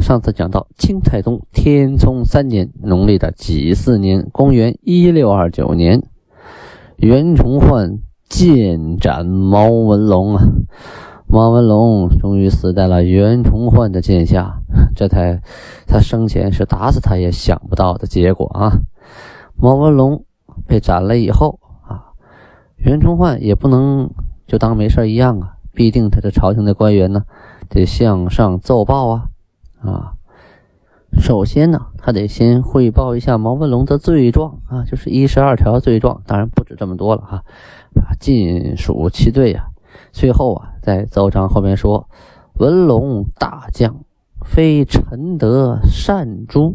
上次讲到清太宗天聪三年农历的己巳年，公元一六二九年，袁崇焕剑斩毛文龙啊！毛文龙终于死在了袁崇焕的剑下，这才他生前是打死他也想不到的结果啊！毛文龙被斩了以后啊，袁崇焕也不能就当没事一样啊，必定他的朝廷的官员呢得向上奏报啊！啊，首先呢，他得先汇报一下毛文龙的罪状啊，就是一十二条罪状，当然不止这么多了哈，啊，尽数其罪呀。最后啊，在奏章后面说：“文龙大将，非臣德善诛，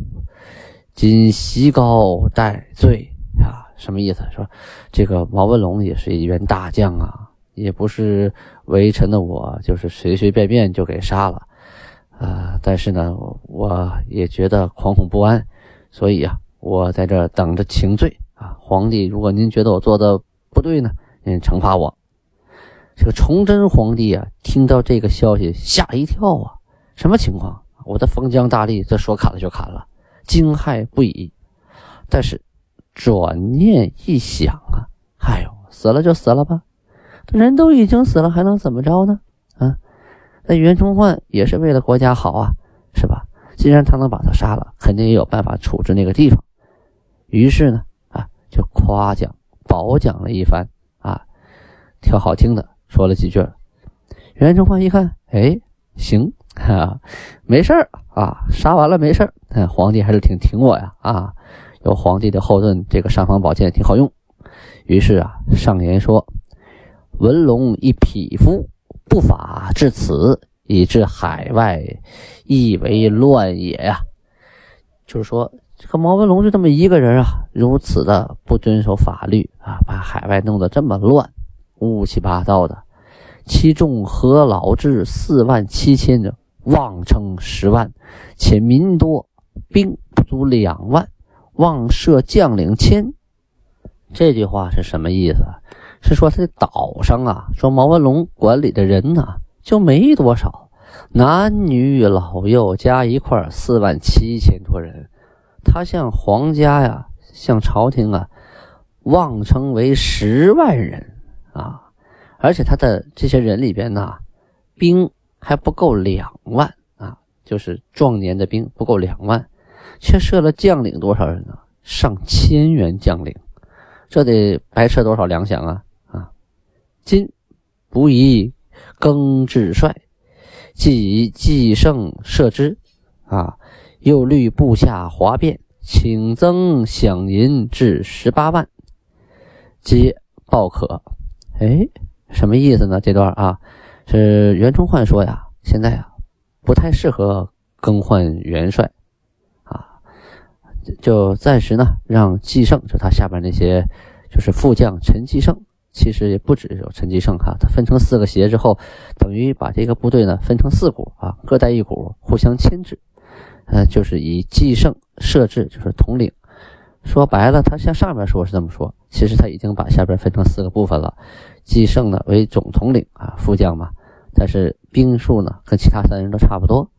今席高待罪啊。”什么意思？说这个毛文龙也是一员大将啊，也不是微臣的我就是随随便便就给杀了。啊，但是呢，我也觉得惶恐不安，所以啊，我在这等着请罪啊。皇帝，如果您觉得我做的不对呢，您惩罚我。这个崇祯皇帝啊，听到这个消息吓一跳啊，什么情况？我的封疆大吏，这说砍了就砍了，惊骇不已。但是转念一想啊，哎呦，死了就死了吧，人都已经死了，还能怎么着呢？那袁崇焕也是为了国家好啊，是吧？既然他能把他杀了，肯定也有办法处置那个地方。于是呢，啊，就夸奖、褒奖了一番啊，挑好听的说了几句。袁崇焕一看，哎，行啊，没事儿啊，杀完了没事儿。皇帝还是挺挺我呀啊，有皇帝的后盾，这个尚方宝剑挺好用。于是啊，上言说：“文龙一匹夫。”不法至此，以致海外亦为乱也呀。就是说，这个毛文龙就这么一个人啊，如此的不遵守法律啊，把海外弄得这么乱，乌七八糟的。其众何老至四万七千人，妄称十万，且民多，兵不足两万，妄设将领千。这句话是什么意思？是说他的岛上啊，说毛文龙管理的人呢就没多少，男女老幼加一块四万七千多人，他向皇家呀，向朝廷啊，妄称为十万人啊，而且他的这些人里边呢，兵还不够两万啊，就是壮年的兵不够两万，却设了将领多少人呢？上千员将领，这得白吃多少粮饷啊！今不宜更治帅，即以计胜设之。啊，又虑部下哗变，请增饷银至十八万，皆报可。哎，什么意思呢？这段啊，是袁崇焕说呀，现在啊不太适合更换元帅，啊，就暂时呢让季胜，就他下边那些就是副将陈继胜。其实也不止有陈继胜哈，他分成四个协之后，等于把这个部队呢分成四股啊，各带一股，互相牵制。呃，就是以继胜设置，就是统领。说白了，他向上面说是这么说，其实他已经把下边分成四个部分了。继胜呢为总统领啊，副将嘛，但是兵数呢跟其他三人都差不多。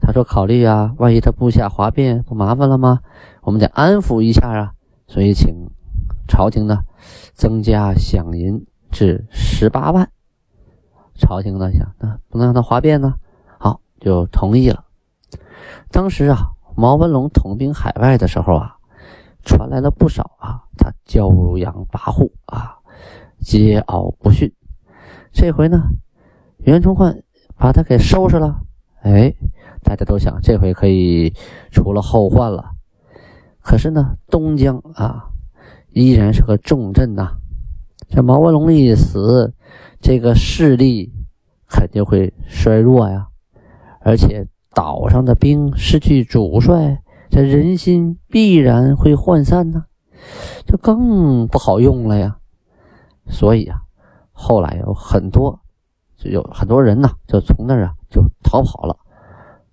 他说考虑啊，万一他部下哗变，不麻烦了吗？我们得安抚一下啊，所以请朝廷呢。增加饷银至十八万，朝廷呢想，那不能让他哗变呢，好就同意了。当时啊，毛文龙统兵海外的时候啊，传来了不少啊，他骄阳跋扈啊，桀骜不驯。这回呢，袁崇焕把他给收拾了，哎，大家都想这回可以除了后患了。可是呢，东江啊。依然是个重镇呐，这毛文龙一死，这个势力肯定会衰弱呀。而且岛上的兵失去主帅，这人心必然会涣散呢，就更不好用了呀。所以啊，后来有很多，就有很多人呐，就从那儿啊就逃跑了，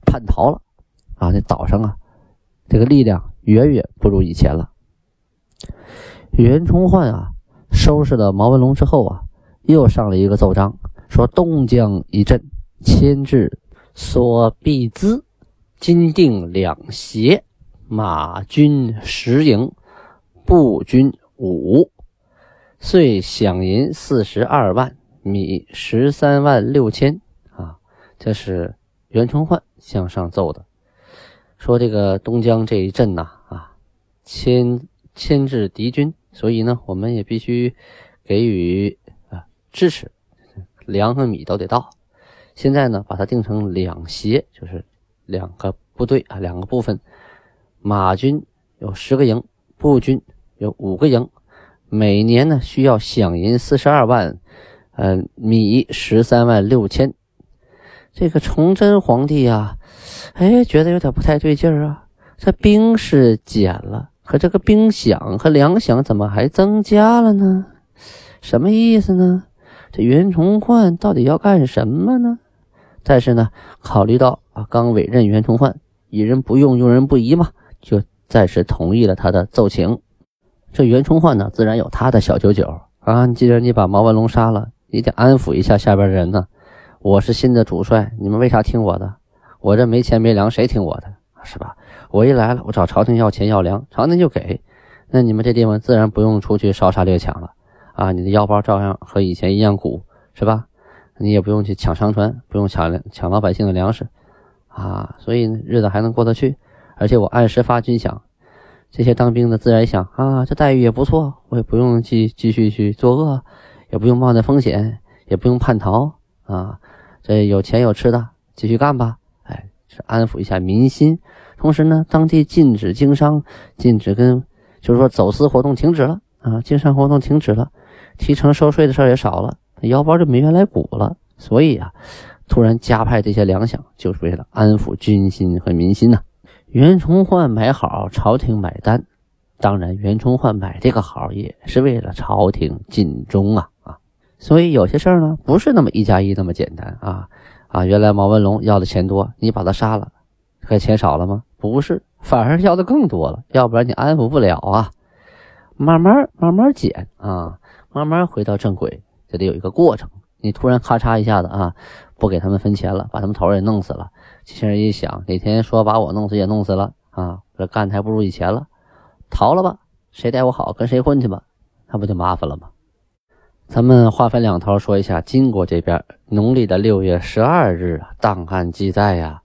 叛逃了啊。那岛上啊，这个力量远远不如以前了。袁崇焕啊，收拾了毛文龙之后啊，又上了一个奏章，说东江一镇迁至所必资，金定两协，马军十营，步军五。遂饷银四十二万，米十三万六千啊！这是袁崇焕向上奏的，说这个东江这一阵呐啊，牵牵制敌军，所以呢，我们也必须给予啊支持，粮和米都得到。现在呢，把它定成两协，就是两个部队啊，两个部分，马军有十个营，步军有五个营。每年呢需要饷银四十二万，呃，米十三万六千。这个崇祯皇帝呀，哎，觉得有点不太对劲儿啊。这兵是减了，可这个兵饷和粮饷怎么还增加了呢？什么意思呢？这袁崇焕到底要干什么呢？但是呢，考虑到啊，刚委任袁崇焕，疑人不用，用人不疑嘛，就暂时同意了他的奏请。这袁崇焕呢，自然有他的小九九啊。既然你把毛文龙杀了，你得安抚一下下边的人呢。我是新的主帅，你们为啥听我的？我这没钱没粮，谁听我的？是吧？我一来了，我找朝廷要钱要粮，朝廷就给。那你们这地方自然不用出去烧杀掠抢了啊。你的腰包照样和以前一样鼓，是吧？你也不用去抢商船，不用抢抢老百姓的粮食啊。所以日子还能过得去，而且我按时发军饷。这些当兵的自然想啊，这待遇也不错，我也不用继继续去作恶，也不用冒那风险，也不用叛逃啊。这有钱有吃的，继续干吧。是安抚一下民心。同时呢，当地禁止经商，禁止跟，就是说走私活动停止了啊，经商活动停止了，提成收税的事儿也少了，腰包就没原来鼓了。所以啊，突然加派这些粮饷，就是为了安抚军心和民心呐。袁崇焕买好，朝廷买单。当然，袁崇焕买这个好也是为了朝廷尽忠啊啊！所以有些事儿呢，不是那么一加一那么简单啊啊！原来毛文龙要的钱多，你把他杀了，可钱少了吗？不是，反而要的更多了。要不然你安抚不了啊！慢慢慢慢减啊，慢慢回到正轨，这得有一个过程。你突然咔嚓一下子啊，不给他们分钱了，把他们头也弄死了。这些人一想，哪天说把我弄死也弄死了啊！这干的还不如以前了，逃了吧，谁待我好跟谁混去吧，那不就麻烦了吗？咱们话分两头说一下金国这边，农历的六月十二日啊，档案记载呀，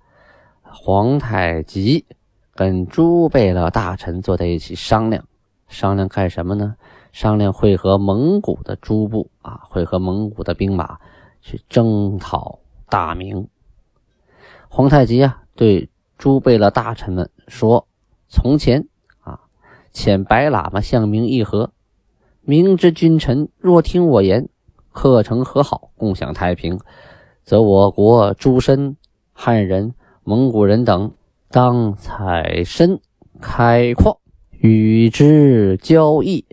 皇太极跟朱贝勒大臣坐在一起商量，商量干什么呢？商量会和蒙古的诸部啊，会和蒙古的兵马去征讨大明。皇太极啊，对诸贝勒大臣们说：“从前啊，遣白喇嘛向明议和，明知君臣若听我言，可成和好，共享太平，则我国诸身汉人、蒙古人等，当采参开矿，与之交易。”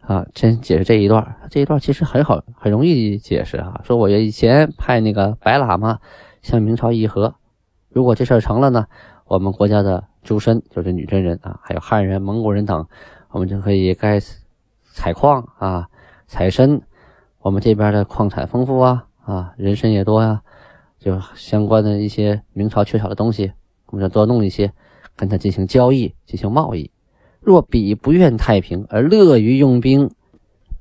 啊，先解释这一段，这一段其实很好，很容易解释啊。说我以前派那个白喇嘛。向明朝议和，如果这事儿成了呢，我们国家的诸身就是女真人啊，还有汉人、蒙古人等，我们就可以该采矿啊、采参，我们这边的矿产丰富啊啊，人参也多呀，就相关的一些明朝缺少的东西，我们就多弄一些，跟他进行交易、进行贸易。若彼不愿太平而乐于用兵，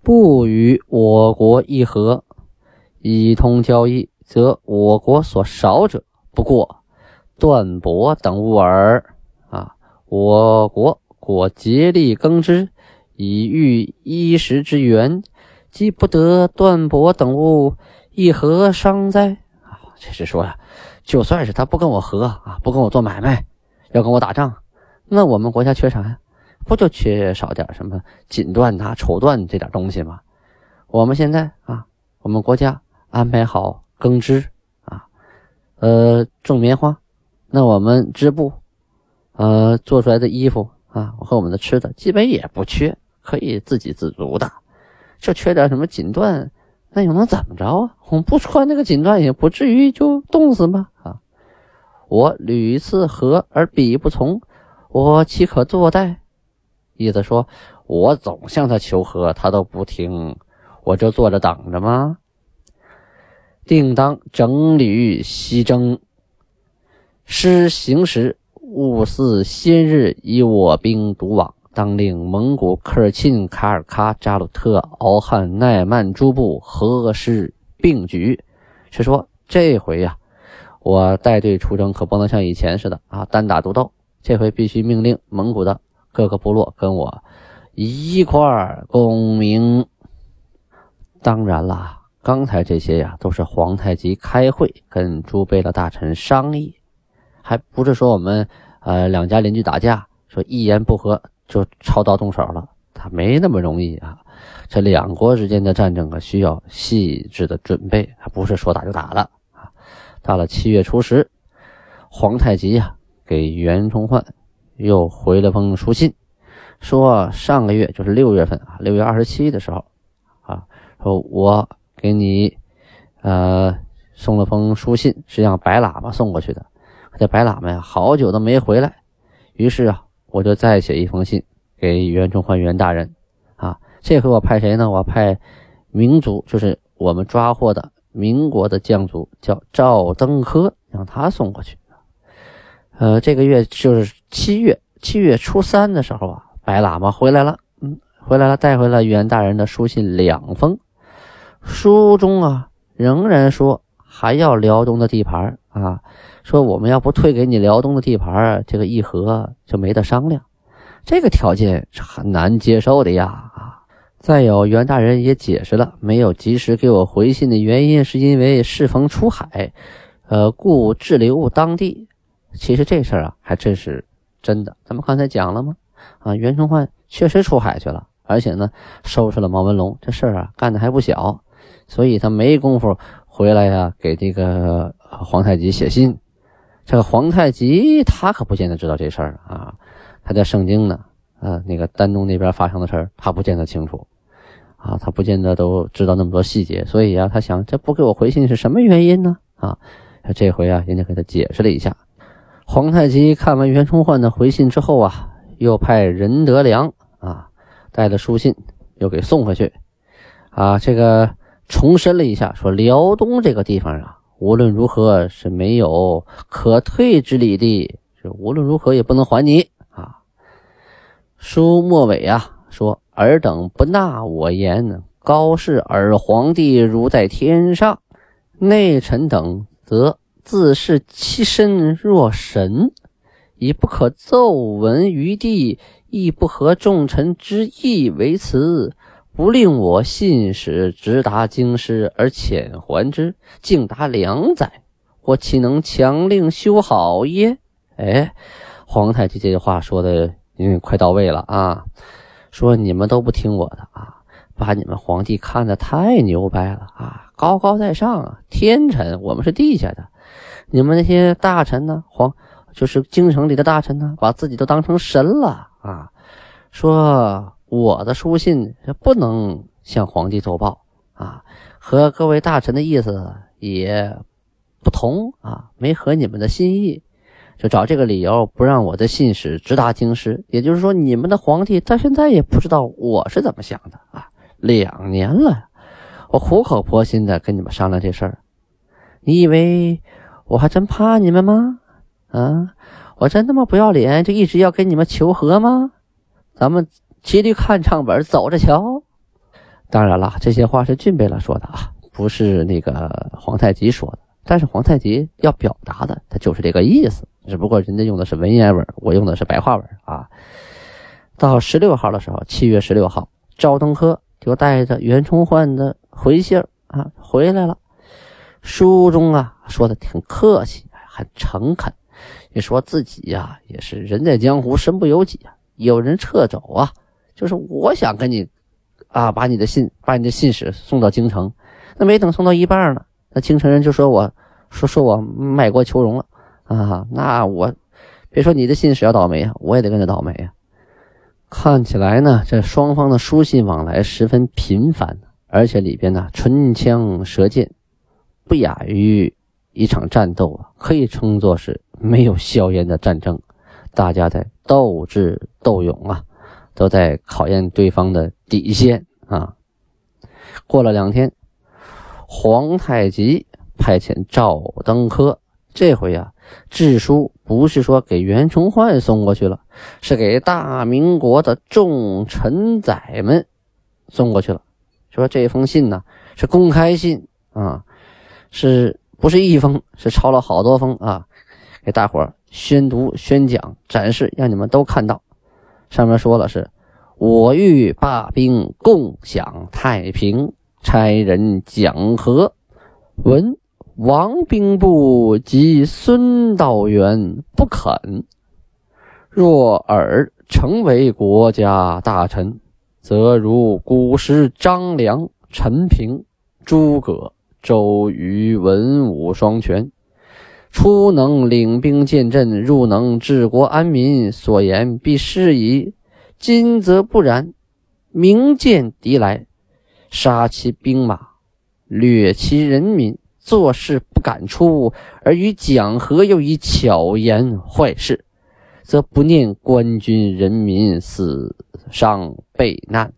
不与我国议和，以通交易。则我国所少者不过缎帛等物耳啊！我国果竭力耕织，以御衣食之源，既不得缎帛等物，亦何伤哉？啊，这是说呀，就算是他不跟我和啊，不跟我做买卖，要跟我打仗，那我们国家缺啥呀？不就缺少点什么锦缎呐、绸缎这点东西吗？我们现在啊，我们国家安排好。耕织啊，呃，种棉花那我们织布，呃，做出来的衣服啊，和我们的吃的基本也不缺，可以自给自足的。就缺点什么锦缎，那又能怎么着啊？我们不穿那个锦缎，也不至于就冻死吗？啊！我屡次和而彼不从，我岂可坐待？意思说，我总向他求和，他都不听，我就坐着等着吗？定当整旅西征，师行时勿似先日以我兵独往。当令蒙古科尔沁、卡尔喀、扎鲁特、敖汉、奈曼诸部合师并举。是说这回呀，我带队出征可不能像以前似的啊，单打独斗。这回必须命令蒙古的各个部落跟我一块儿攻明。当然啦。刚才这些呀，都是皇太极开会跟朱贝勒大臣商议，还不是说我们呃两家邻居打架，说一言不合就抄刀动手了，他没那么容易啊。这两国之间的战争啊，需要细致的准备，不是说打就打了啊。到了七月初十，皇太极呀给袁崇焕又回了封书信，说上个月就是六月份啊，六月二十七的时候啊，说我。给你，呃，送了封书信，是让白喇嘛送过去的。这白喇嘛呀，好久都没回来。于是啊，我就再写一封信给袁崇焕袁大人。啊，这回我派谁呢？我派明族，就是我们抓获的民国的将族，叫赵登科，让他送过去。呃，这个月就是七月，七月初三的时候啊，白喇嘛回来了，嗯，回来了，带回了袁大人的书信两封。书中啊，仍然说还要辽东的地盘啊，说我们要不退给你辽东的地盘，这个议和就没得商量。这个条件是很难接受的呀啊！再有，袁大人也解释了，没有及时给我回信的原因，是因为适逢出海，呃，故滞留当地。其实这事儿啊，还真是真的。咱们刚才讲了吗？啊，袁崇焕确实出海去了，而且呢，收拾了毛文龙，这事儿啊，干的还不小。所以他没工夫回来呀，给这个皇太极写信。这个皇太极他可不见得知道这事儿啊，他在圣经呢，啊，那个丹东那边发生的事儿，他不见得清楚啊，他不见得都知道那么多细节。所以啊，他想这不给我回信是什么原因呢？啊，这回啊，人家给他解释了一下。皇太极看完袁崇焕的回信之后啊，又派任德良啊带着书信又给送回去啊，这个。重申了一下，说辽东这个地方啊，无论如何是没有可退之理的，是无论如何也不能还你啊。书末尾啊说：“尔等不纳我言，高视尔皇帝如在天上；内臣等则自视其身若神，以不可奏闻于地，亦不合众臣之意为辞。”不令我信使直达京师而遣还之，竟达两载，我岂能强令修好耶？哎，皇太极这句话说的因为快到位了啊！说你们都不听我的啊，把你们皇帝看得太牛掰了啊，高高在上啊，天臣，我们是地下的。你们那些大臣呢，皇就是京城里的大臣呢，把自己都当成神了啊，说。我的书信不能向皇帝奏报啊，和各位大臣的意思也不同啊，没合你们的心意，就找这个理由不让我的信使直达京师。也就是说，你们的皇帝到现在也不知道我是怎么想的啊。两年了，我苦口婆心的跟你们商量这事儿，你以为我还真怕你们吗？啊，我真那么不要脸，就一直要跟你们求和吗？咱们。骑驴看唱本，走着瞧。当然了，这些话是俊贝勒说的啊，不是那个皇太极说的。但是皇太极要表达的，他就是这个意思。只不过人家用的是文言文，我用的是白话文啊。到十六号的时候，七月十六号，赵登科就带着袁崇焕的回信啊回来了。书中啊说的挺客气，很诚恳，也说自己呀也是人在江湖，身不由己啊，有人撤走啊。就是我想跟你，啊，把你的信，把你的信使送到京城，那没等送到一半呢，那京城人就说我说说我卖国求荣了，啊，那我别说你的信使要倒霉啊，我也得跟着倒霉啊。看起来呢，这双方的书信往来十分频繁，而且里边呢唇枪舌剑，不亚于一场战斗啊，可以称作是没有硝烟的战争。大家在斗智斗勇啊，都在考验对方的底线啊。过了两天，皇太极派遣赵登科，这回啊，致书不是说给袁崇焕送过去了，是给大明国的众臣宰们送过去了。说这封信呢是公开信啊，是不是一封？是抄了好多封啊，给大伙宣读、宣讲、展示，让你们都看到。上面说了是，我欲罢兵，共享太平，差人讲和。闻王兵部及孙道元不肯。若尔成为国家大臣，则如古时张良、陈平、诸葛、周瑜文武双全。出能领兵见阵，入能治国安民，所言必是矣。今则不然，明见敌来，杀其兵马，掠其人民，做事不敢出，而与讲和又以巧言坏事，则不念官军人民死伤备难，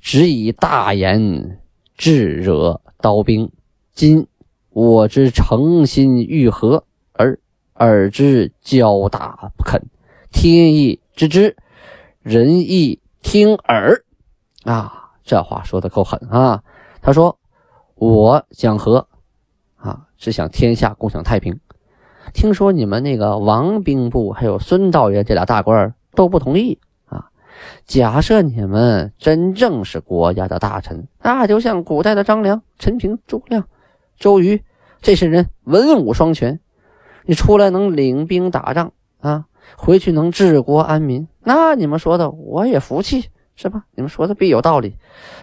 只以大言致惹刀兵。今。我之诚心欲和，而尔之交大不肯，天意知之，人亦听耳。啊，这话说的够狠啊！他说：“我讲和，啊，是想天下共享太平。听说你们那个王兵部还有孙道元这俩大官都不同意啊。假设你们真正是国家的大臣，那就像古代的张良、陈平、诸葛亮。”周瑜这些人文武双全，你出来能领兵打仗啊，回去能治国安民，那你们说的我也服气，是吧？你们说的必有道理。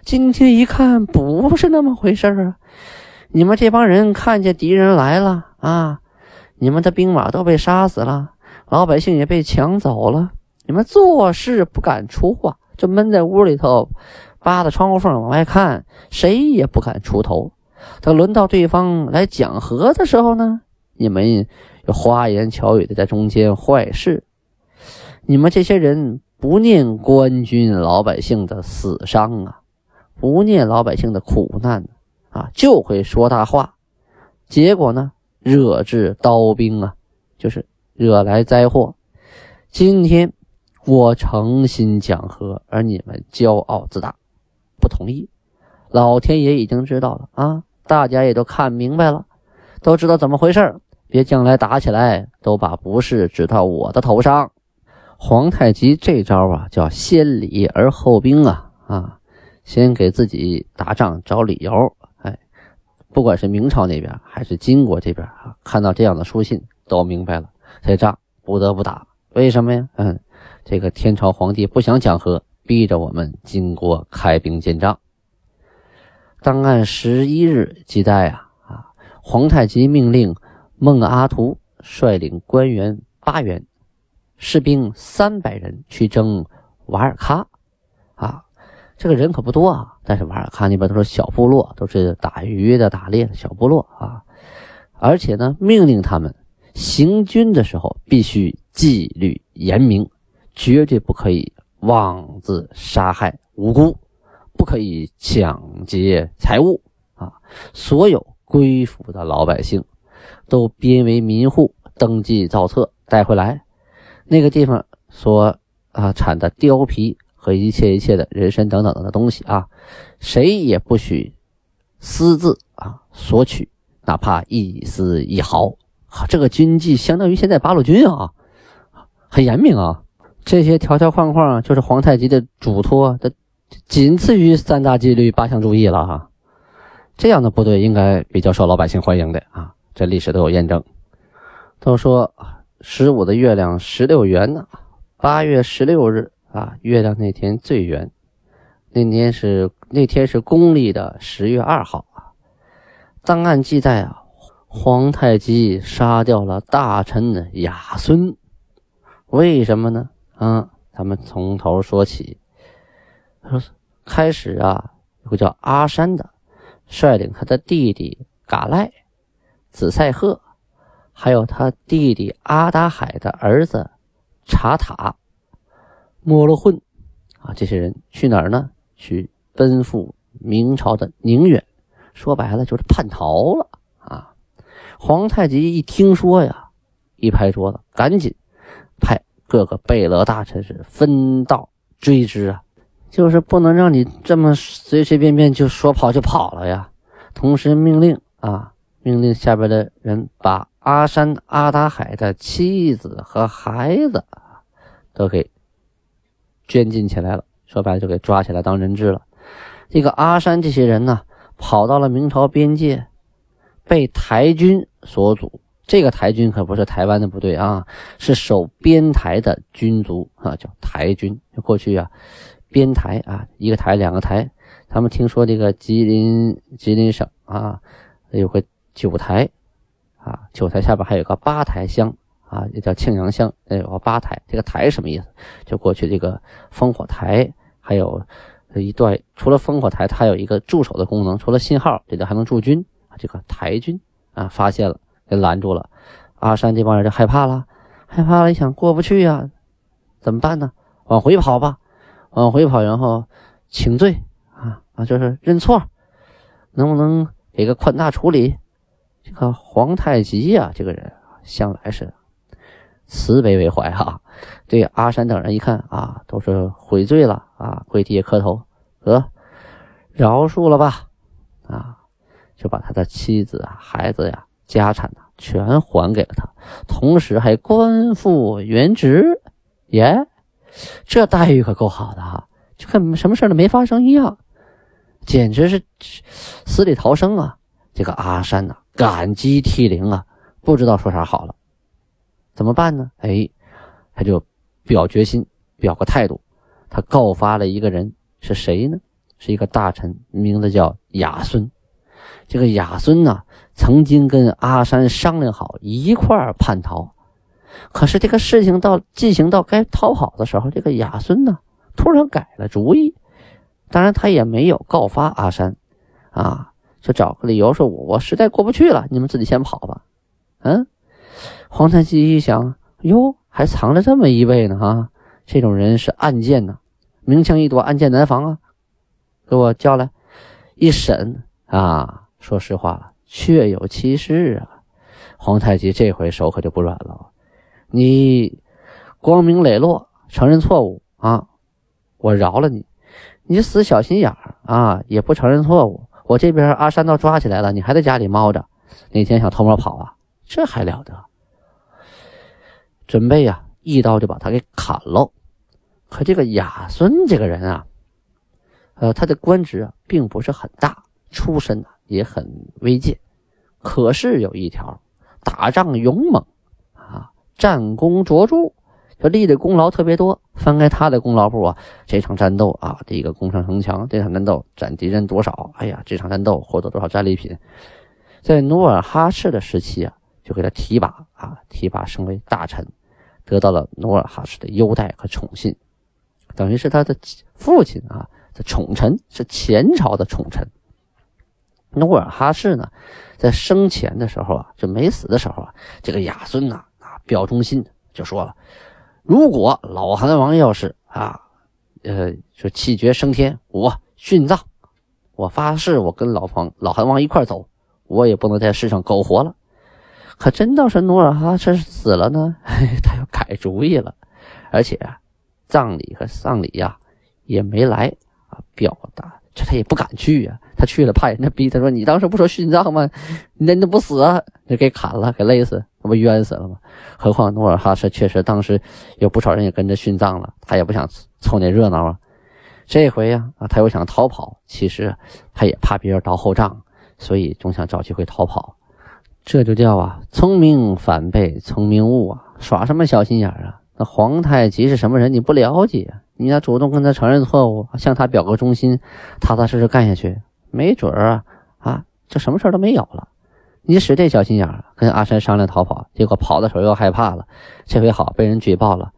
今天一看不是那么回事啊！你们这帮人看见敌人来了啊，你们的兵马都被杀死了，老百姓也被抢走了，你们做事不敢出啊，就闷在屋里头，扒着窗户缝往外看，谁也不敢出头。等轮到对方来讲和的时候呢，你们花言巧语的在中间坏事。你们这些人不念官军老百姓的死伤啊，不念老百姓的苦难啊，就会说大话。结果呢，惹至刀兵啊，就是惹来灾祸。今天我诚心讲和，而你们骄傲自大，不同意。老天爷已经知道了啊。大家也都看明白了，都知道怎么回事别将来打起来都把不是指到我的头上。皇太极这招啊，叫先礼而后兵啊啊，先给自己打仗找理由。哎，不管是明朝那边还是金国这边啊，看到这样的书信都明白了，这仗不得不打。为什么呀？嗯，这个天朝皇帝不想讲和，逼着我们金国开兵建仗。当按十一日记载啊啊，皇太极命令孟阿图率领官员八员、士兵三百人去征瓦尔喀啊，这个人可不多啊，但是瓦尔喀那边都是小部落，都是打鱼的、打猎的小部落啊，而且呢，命令他们行军的时候必须纪律严明，绝对不可以妄自杀害无辜。不可以抢劫财物啊！所有归附的老百姓都编为民户，登记造册，带回来。那个地方所啊产的貂皮和一切一切的人参等等的东西啊，谁也不许私自啊索取，哪怕一丝一毫。这个军纪相当于现在八路军啊，很严明啊。这些条条框框就是皇太极的嘱托的。仅次于三大纪律八项注意了哈，这样的部队应该比较受老百姓欢迎的啊，这历史都有验证。都说十五的月亮十六圆呢，八月十六日啊，月亮那天最圆。那天是那天是公历的十月二号啊。档案记载啊，皇太极杀掉了大臣的雅孙，为什么呢？啊，咱们从头说起。说开始啊，有个叫阿山的，率领他的弟弟嘎赖、子赛赫，还有他弟弟阿达海的儿子查塔、莫罗混啊，这些人去哪儿呢？去奔赴明朝的宁远，说白了就是叛逃了啊。皇太极一听说呀，一拍桌子，赶紧派各个贝勒大臣是分道追之啊，就是不能让你这么随随便便就说跑就跑了呀。同时命令啊，命令下边的人把阿山、阿达海的妻子和孩子都给圈禁起来了，说白了就给抓起来当人质了。这个阿山这些人呢，跑到了明朝边界。被台军所阻，这个台军可不是台湾的部队啊，是守边台的军族啊，叫台军。过去啊，边台啊，一个台两个台。他们听说这个吉林吉林省啊，有个九台啊，九台下边还有个八台乡啊，也叫庆阳乡，那有个八台。这个台什么意思？就过去这个烽火台，还有一段除了烽火台，它有一个驻守的功能，除了信号，这里还能驻军。这个台军啊，发现了，给拦住了。阿山这帮人就害怕了，害怕了，一想过不去呀，怎么办呢？往回跑吧，往回跑，然后请罪啊啊，就是认错，能不能给个宽大处理？这个皇太极呀，这个人向来是慈悲为怀哈。对阿山等人一看啊，都是悔罪了啊，跪地磕头，得饶恕了吧啊。就把他的妻子啊、孩子呀、家产呐全还给了他，同时还官复原职，耶，这待遇可够好的哈，就跟什么事都没发生一样，简直是死里逃生啊！这个阿山呐，感激涕零啊，不知道说啥好了，怎么办呢？哎，他就表决心，表个态度，他告发了一个人，是谁呢？是一个大臣，名字叫亚孙。这个亚孙呢，曾经跟阿山商量好一块儿叛逃，可是这个事情到进行到该逃跑的时候，这个亚孙呢突然改了主意。当然，他也没有告发阿山，啊，就找个理由说：“我我实在过不去了，你们自己先跑吧。”嗯，皇太极一想，哟，还藏着这么一位呢，哈，这种人是暗箭呢，明枪易躲，暗箭难防啊，给我叫来，一审啊。说实话，确有其事啊！皇太极这回手可就不软了，你光明磊落承认错误啊，我饶了你；你死小心眼儿啊，也不承认错误。我这边阿山都抓起来了，你还在家里猫着，哪天想偷摸跑啊？这还了得！准备呀，一刀就把他给砍喽。可这个亚孙这个人啊，呃，他的官职啊，并不是很大，出身呢。也很微贱，可是有一条，打仗勇猛，战功卓著，就立的功劳特别多。翻开他的功劳簿啊，这场战斗啊，这个攻上城墙，这场战斗斩敌人多少？哎呀，这场战斗获得多少战利品？在努尔哈赤的时期啊，就给他提拔啊，提拔升为大臣，得到了努尔哈赤的优待和宠信，等于是他的父亲啊的宠臣，是前朝的宠臣。努尔哈赤呢，在生前的时候啊，就没死的时候啊，这个亚孙呐表忠心，就说了：如果老韩王要是啊，呃，说气绝升天，我殉葬，我发誓，我跟老方老韩王一块走，我也不能在世上苟活了。可真到是努尔哈赤死了呢，他又改主意了，而且葬礼和丧礼呀也没来啊，表达。这他也不敢去呀，他去了怕人家逼他说：“你当时不说殉葬吗？你那不死啊？就给砍了，给累死，那不冤死了吗？”何况努尔哈赤确实当时有不少人也跟着殉葬了，他也不想凑那热闹啊。这回呀，啊，他又想逃跑，其实他也怕别人倒后账，所以总想找机会逃跑。这就叫啊，聪明反被聪明误啊，耍什么小心眼啊？那皇太极是什么人？你不了解。你要主动跟他承认错误，向他表个忠心，踏踏实实干下去，没准儿啊啊，这什么事儿都没有了。你使这小心眼，跟阿山商量逃跑，结果跑的时候又害怕了，这回好被人举报了，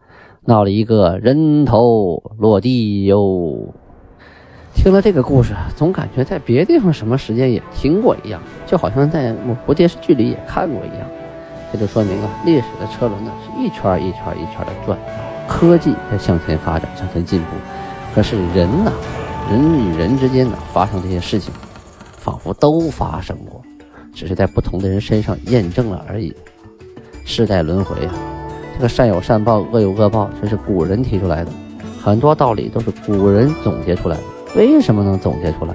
闹了一个人头落地哟。听了这个故事，总感觉在别地方什么时间也听过一样，就好像在某部电视剧里也看过一样。这就说明了历史的车轮呢是一圈一圈一圈的转，科技在向前发展、向前进步，可是人呢，人与人之间呢发生这些事情，仿佛都发生过。只是在不同的人身上验证了而已。世代轮回啊，这个善有善报，恶有恶报，这是古人提出来的，很多道理都是古人总结出来的。为什么能总结出来？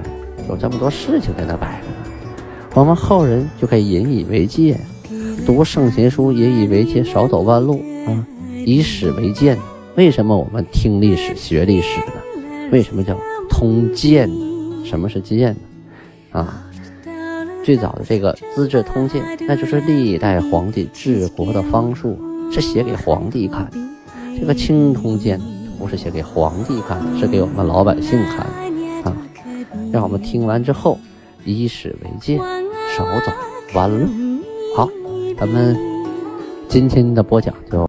有这么多事情在那摆着呢，我们后人就可以引以为戒，读圣贤书引以为戒，少走弯路啊，以史为鉴。为什么我们听历史、学历史呢？为什么叫通鉴呢？什么是鉴呢？啊？最早的这个《资治通鉴》，那就是历代皇帝治国的方术，是写给皇帝看。这个《清通鉴》不是写给皇帝看，是给我们老百姓看啊。让我们听完之后，以史为鉴，少走弯路。好，咱们今天的播讲就。